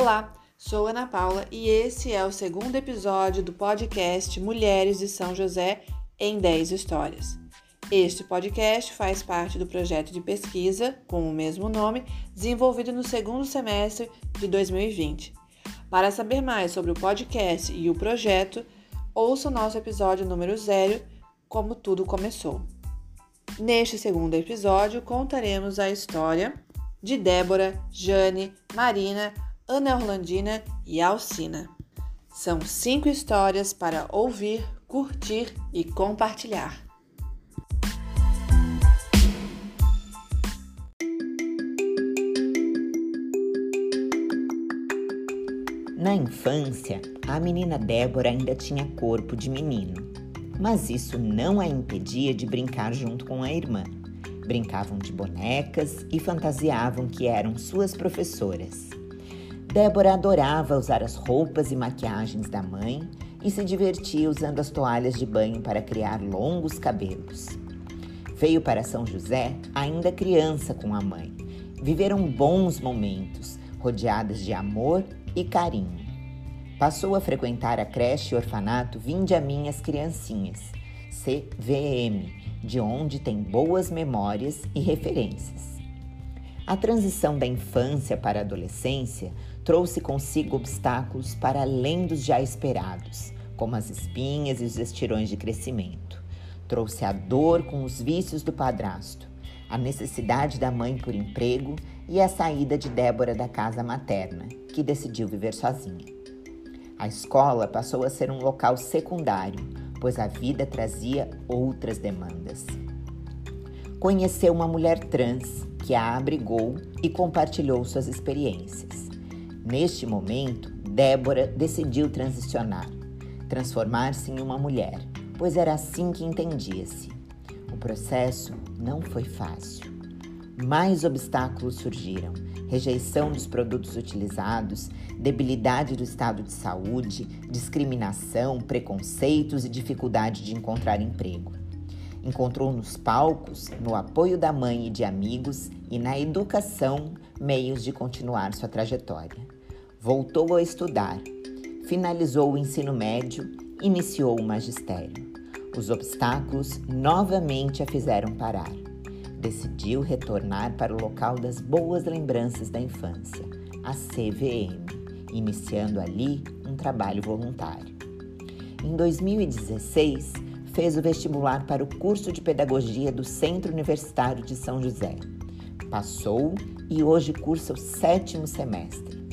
Olá, sou Ana Paula e esse é o segundo episódio do podcast Mulheres de São José em 10 Histórias. Este podcast faz parte do projeto de pesquisa com o mesmo nome, desenvolvido no segundo semestre de 2020. Para saber mais sobre o podcast e o projeto, ouça o nosso episódio número 0, Como Tudo Começou. Neste segundo episódio, contaremos a história de Débora, Jane, Marina, Ana Orlandina e Alcina. São cinco histórias para ouvir, curtir e compartilhar. Na infância, a menina Débora ainda tinha corpo de menino, mas isso não a impedia de brincar junto com a irmã. Brincavam de bonecas e fantasiavam que eram suas professoras. Débora adorava usar as roupas e maquiagens da mãe e se divertia usando as toalhas de banho para criar longos cabelos. Veio para São José ainda criança com a mãe. Viveram bons momentos, rodeadas de amor e carinho. Passou a frequentar a creche e orfanato Vinde a Minhas Criancinhas, CVM, de onde tem boas memórias e referências. A transição da infância para a adolescência trouxe consigo obstáculos para além dos já esperados, como as espinhas e os estirões de crescimento. Trouxe a dor com os vícios do padrasto, a necessidade da mãe por emprego e a saída de Débora da casa materna, que decidiu viver sozinha. A escola passou a ser um local secundário, pois a vida trazia outras demandas. Conheceu uma mulher trans que a abrigou e compartilhou suas experiências. Neste momento, Débora decidiu transicionar, transformar-se em uma mulher, pois era assim que entendia-se. O processo não foi fácil. Mais obstáculos surgiram: rejeição dos produtos utilizados, debilidade do estado de saúde, discriminação, preconceitos e dificuldade de encontrar emprego. Encontrou nos palcos, no apoio da mãe e de amigos e na educação meios de continuar sua trajetória voltou a estudar, finalizou o ensino médio, iniciou o magistério. Os obstáculos novamente a fizeram parar. Decidiu retornar para o local das boas lembranças da infância, a CVM, iniciando ali um trabalho voluntário. Em 2016, fez o vestibular para o curso de pedagogia do Centro Universitário de São José. Passou e hoje cursa o sétimo semestre.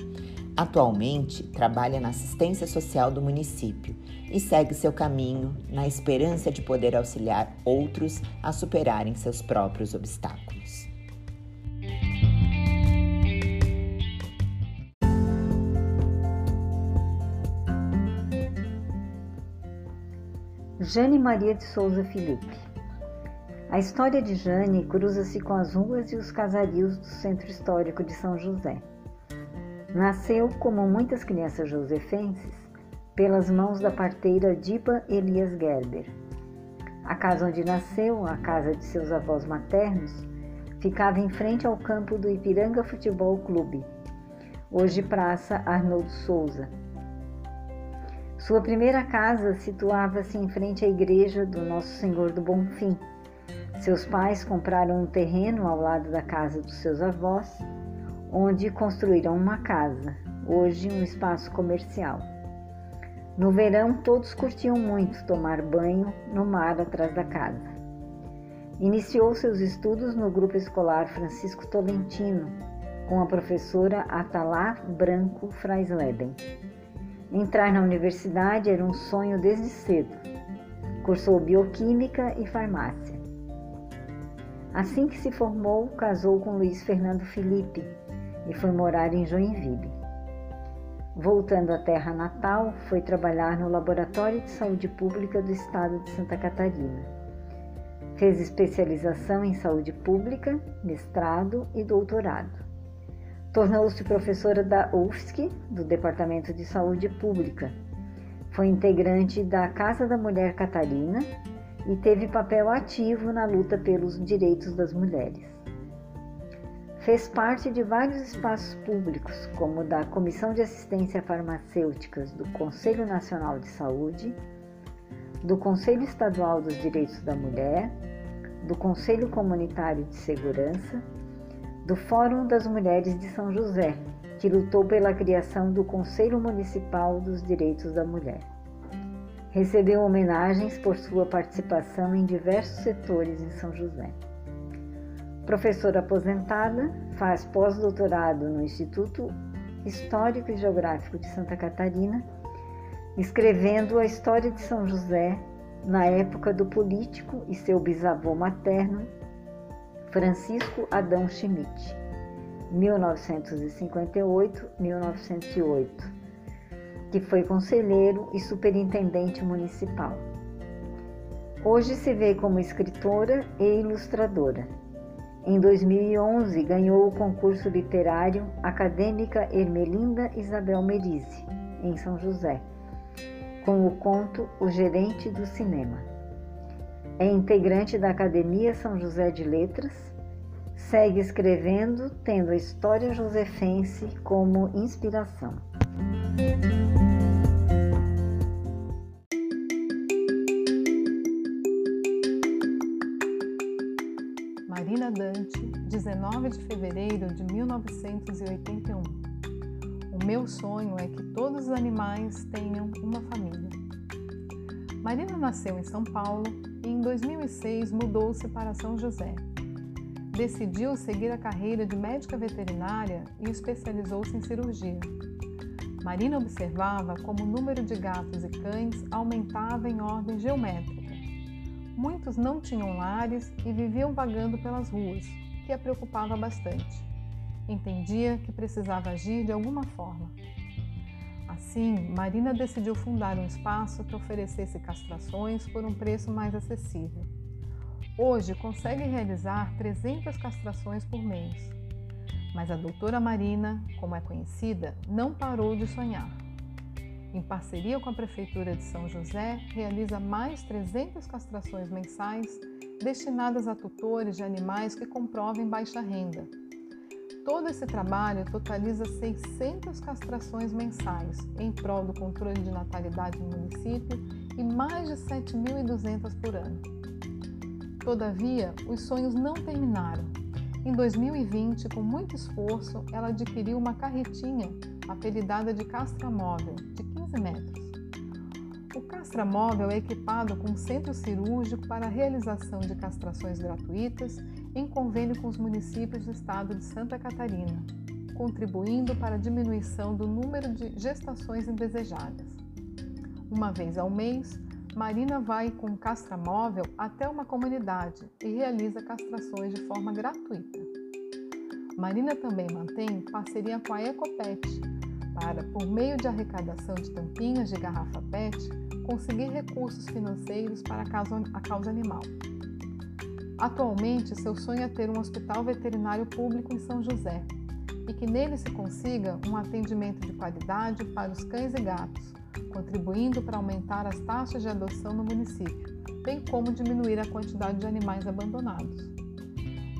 Atualmente, trabalha na assistência social do município e segue seu caminho na esperança de poder auxiliar outros a superarem seus próprios obstáculos. Jane Maria de Souza Felipe. A história de Jane cruza-se com as ruas e os casarios do Centro Histórico de São José. Nasceu, como muitas crianças josefenses, pelas mãos da parteira Diba Elias Gerber. A casa onde nasceu, a casa de seus avós maternos, ficava em frente ao campo do Ipiranga Futebol Clube, hoje Praça Arnoldo Souza. Sua primeira casa situava-se em frente à igreja do Nosso Senhor do Bonfim. Seus pais compraram um terreno ao lado da casa dos seus avós onde construíram uma casa, hoje um espaço comercial. No verão, todos curtiam muito tomar banho no mar atrás da casa. Iniciou seus estudos no grupo escolar Francisco Tolentino, com a professora Atalá Branco Fraisleben. Entrar na universidade era um sonho desde cedo. Cursou bioquímica e farmácia. Assim que se formou, casou com Luiz Fernando Felipe, e foi morar em Joinville. Voltando à terra natal, foi trabalhar no Laboratório de Saúde Pública do Estado de Santa Catarina. Fez especialização em saúde pública, mestrado e doutorado. Tornou-se professora da UFSC, do Departamento de Saúde Pública. Foi integrante da Casa da Mulher Catarina e teve papel ativo na luta pelos direitos das mulheres. Fez parte de vários espaços públicos, como da Comissão de Assistência Farmacêuticas do Conselho Nacional de Saúde, do Conselho Estadual dos Direitos da Mulher, do Conselho Comunitário de Segurança, do Fórum das Mulheres de São José, que lutou pela criação do Conselho Municipal dos Direitos da Mulher. Recebeu homenagens por sua participação em diversos setores em São José. Professora aposentada, faz pós-doutorado no Instituto Histórico e Geográfico de Santa Catarina, escrevendo a história de São José na época do político e seu bisavô materno, Francisco Adão Schmidt, 1958-1908, que foi conselheiro e superintendente municipal. Hoje se vê como escritora e ilustradora em 2011, ganhou o concurso literário Acadêmica Ermelinda Isabel Merise, em São José, com o conto O Gerente do Cinema. É integrante da Academia São José de Letras, segue escrevendo, tendo a história josefense como inspiração. De fevereiro de 1981. O meu sonho é que todos os animais tenham uma família. Marina nasceu em São Paulo e em 2006 mudou-se para São José. Decidiu seguir a carreira de médica veterinária e especializou-se em cirurgia. Marina observava como o número de gatos e cães aumentava em ordem geométrica Muitos não tinham lares e viviam vagando pelas ruas, que a preocupava bastante. Entendia que precisava agir de alguma forma. Assim, Marina decidiu fundar um espaço que oferecesse castrações por um preço mais acessível. Hoje consegue realizar 300 castrações por mês. Mas a doutora Marina, como é conhecida, não parou de sonhar em parceria com a Prefeitura de São José, realiza mais 300 castrações mensais destinadas a tutores de animais que comprovem baixa renda. Todo esse trabalho totaliza 600 castrações mensais em prol do controle de natalidade no município e mais de 7.200 por ano. Todavia, os sonhos não terminaram. Em 2020, com muito esforço, ela adquiriu uma carretinha apelidada de castra móvel, de 15 metros. O castramóvel é equipado com centro cirúrgico para a realização de castrações gratuitas em convênio com os municípios do estado de Santa Catarina, contribuindo para a diminuição do número de gestações indesejadas. Uma vez ao mês, Marina vai com castramóvel até uma comunidade e realiza castrações de forma gratuita. Marina também mantém parceria com a Ecopet, para, por meio de arrecadação de tampinhas de garrafa PET, conseguir recursos financeiros para a causa, animal. Atualmente, seu sonho é ter um hospital veterinário público em São José e que nele se consiga um atendimento de qualidade para os cães e gatos, contribuindo para aumentar as taxas de adoção no município, bem como diminuir a quantidade de animais abandonados.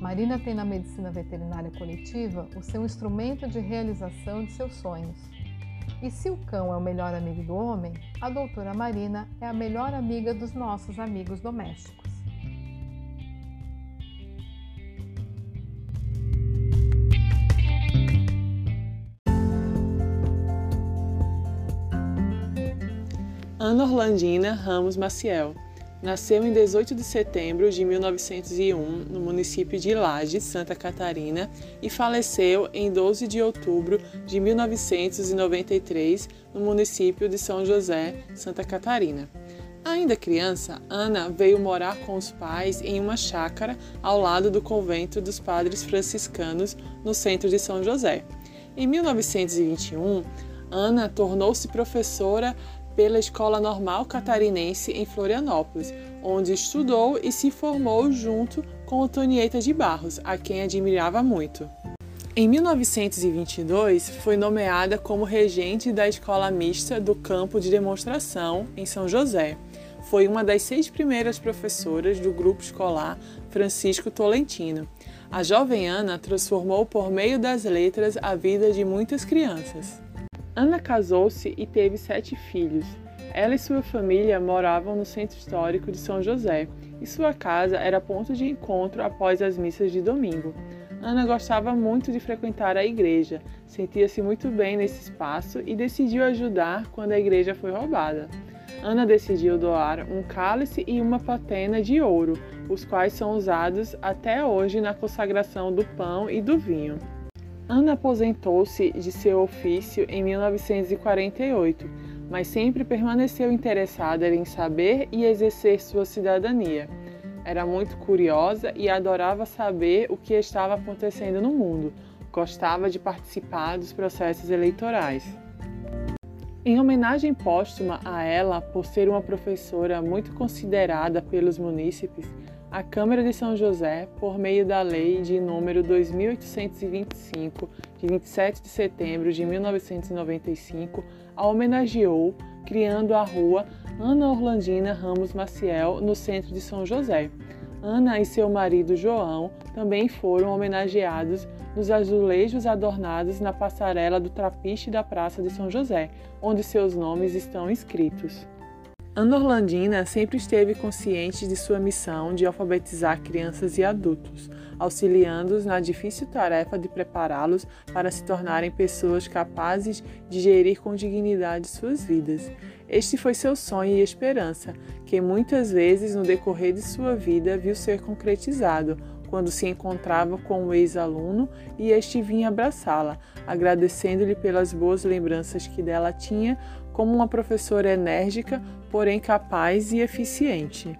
Marina tem na medicina veterinária coletiva o seu instrumento de realização de seus sonhos. E se o cão é o melhor amigo do homem, a doutora Marina é a melhor amiga dos nossos amigos domésticos. Ana Orlandina Ramos Maciel Nasceu em 18 de setembro de 1901 no município de Laje, Santa Catarina, e faleceu em 12 de outubro de 1993 no município de São José, Santa Catarina. Ainda criança, Ana veio morar com os pais em uma chácara ao lado do convento dos padres franciscanos no centro de São José. Em 1921, Ana tornou-se professora pela Escola Normal Catarinense em Florianópolis, onde estudou e se formou junto com Antonieta de Barros, a quem admirava muito. Em 1922, foi nomeada como regente da Escola Mista do Campo de Demonstração, em São José. Foi uma das seis primeiras professoras do grupo escolar Francisco Tolentino. A jovem Ana transformou por meio das letras a vida de muitas crianças. Ana casou-se e teve sete filhos. Ela e sua família moravam no centro histórico de São José e sua casa era ponto de encontro após as missas de domingo. Ana gostava muito de frequentar a igreja, sentia-se muito bem nesse espaço e decidiu ajudar quando a igreja foi roubada. Ana decidiu doar um cálice e uma patena de ouro, os quais são usados até hoje na consagração do pão e do vinho. Ana aposentou-se de seu ofício em 1948, mas sempre permaneceu interessada em saber e exercer sua cidadania. Era muito curiosa e adorava saber o que estava acontecendo no mundo. Gostava de participar dos processos eleitorais. Em homenagem póstuma a ela, por ser uma professora muito considerada pelos munícipes, a Câmara de São José, por meio da Lei de número 2825, de 27 de setembro de 1995, a homenageou, criando a rua Ana Orlandina Ramos Maciel, no centro de São José. Ana e seu marido João também foram homenageados nos azulejos adornados na passarela do trapiche da Praça de São José, onde seus nomes estão escritos. Ana Orlandina sempre esteve consciente de sua missão de alfabetizar crianças e adultos, auxiliando-os na difícil tarefa de prepará-los para se tornarem pessoas capazes de gerir com dignidade suas vidas. Este foi seu sonho e esperança, que muitas vezes no decorrer de sua vida viu ser concretizado, quando se encontrava com o ex-aluno e este vinha abraçá-la, agradecendo-lhe pelas boas lembranças que dela tinha como uma professora enérgica, porém capaz e eficiente.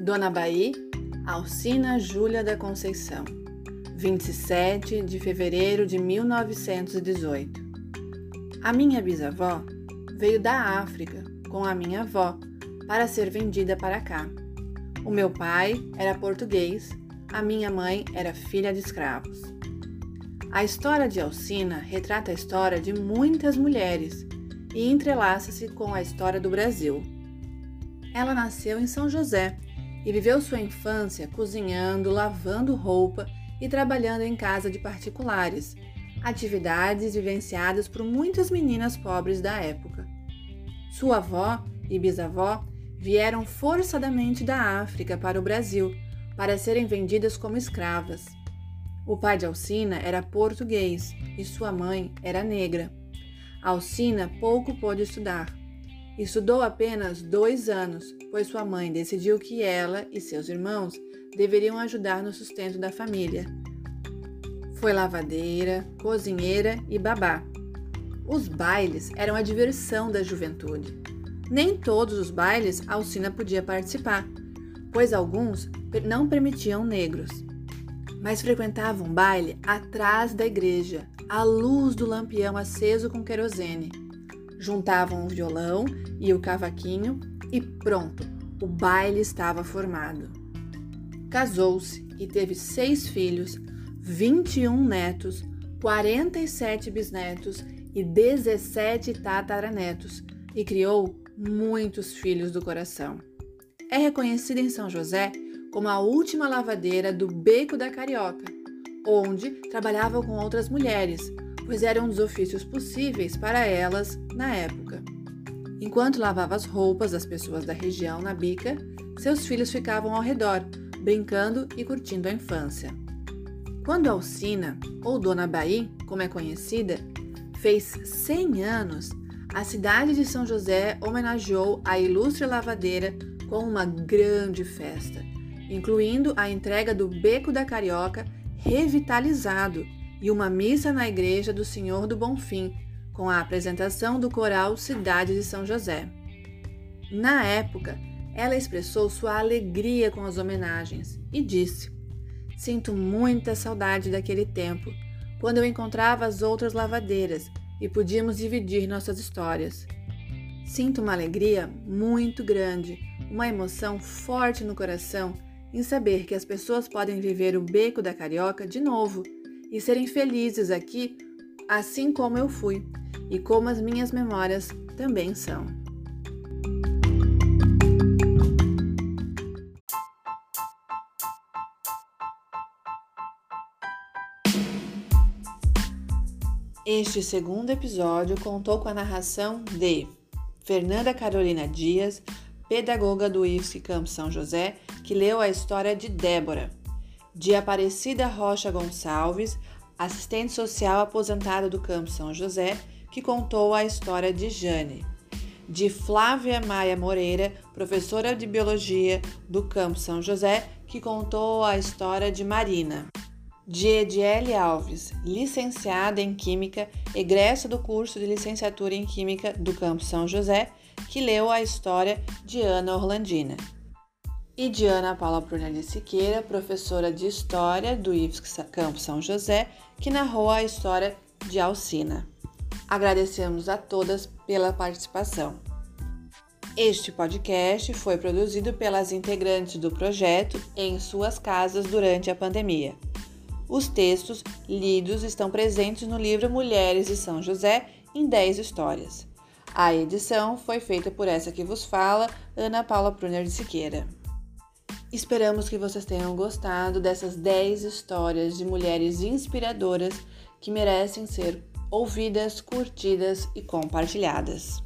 Dona Bahia, Alcina Júlia da Conceição, 27 de fevereiro de 1918. A minha bisavó veio da África com a minha avó para ser vendida para cá. O meu pai era português, a minha mãe era filha de escravos. A história de Alcina retrata a história de muitas mulheres e entrelaça-se com a história do Brasil. Ela nasceu em São José e viveu sua infância cozinhando, lavando roupa e trabalhando em casa de particulares, atividades vivenciadas por muitas meninas pobres da época. Sua avó e bisavó vieram forçadamente da África para o Brasil para serem vendidas como escravas. O pai de Alcina era português e sua mãe era negra. Alcina pouco pôde estudar. Estudou apenas dois anos, pois sua mãe decidiu que ela e seus irmãos deveriam ajudar no sustento da família. Foi lavadeira, cozinheira e babá. Os bailes eram a diversão da juventude. Nem todos os bailes Alcina podia participar, pois alguns não permitiam negros. Mas frequentavam baile atrás da igreja, à luz do lampião aceso com querosene. Juntavam o violão e o cavaquinho e pronto, o baile estava formado. Casou-se e teve seis filhos, 21 netos, 47 bisnetos e 17 tataranetos e criou muitos filhos do coração. É reconhecida em São José como a última lavadeira do Beco da Carioca, onde trabalhava com outras mulheres, pois era um dos ofícios possíveis para elas na época. Enquanto lavava as roupas das pessoas da região na bica, seus filhos ficavam ao redor, brincando e curtindo a infância. Quando Alcina, ou Dona Bahia, como é conhecida, fez 100 anos, a cidade de São José homenageou a ilustre lavadeira com uma grande festa, incluindo a entrega do Beco da Carioca revitalizado e uma missa na igreja do Senhor do Bonfim, com a apresentação do coral Cidade de São José. Na época, ela expressou sua alegria com as homenagens e disse: Sinto muita saudade daquele tempo, quando eu encontrava as outras lavadeiras e podíamos dividir nossas histórias. Sinto uma alegria muito grande, uma emoção forte no coração em saber que as pessoas podem viver o beco da carioca de novo e serem felizes aqui, assim como eu fui, e como as minhas memórias também são. Este segundo episódio contou com a narração de Fernanda Carolina Dias, pedagoga do IFSC Campo São José, que leu a história de Débora, de Aparecida Rocha Gonçalves, assistente social aposentada do Campo São José, que contou a história de Jane, de Flávia Maia Moreira, professora de biologia do Campo São José, que contou a história de Marina de Ediele Alves, licenciada em Química, egressa do curso de licenciatura em Química do Campo São José, que leu a história de Ana Orlandina. E de Ana Paula Brunelli Siqueira, professora de História do IFSC Campo São José, que narrou a história de Alcina. Agradecemos a todas pela participação. Este podcast foi produzido pelas integrantes do projeto em suas casas durante a pandemia. Os textos lidos estão presentes no livro Mulheres de São José em 10 histórias. A edição foi feita por essa que vos fala, Ana Paula Pruner de Siqueira. Esperamos que vocês tenham gostado dessas 10 histórias de mulheres inspiradoras que merecem ser ouvidas, curtidas e compartilhadas.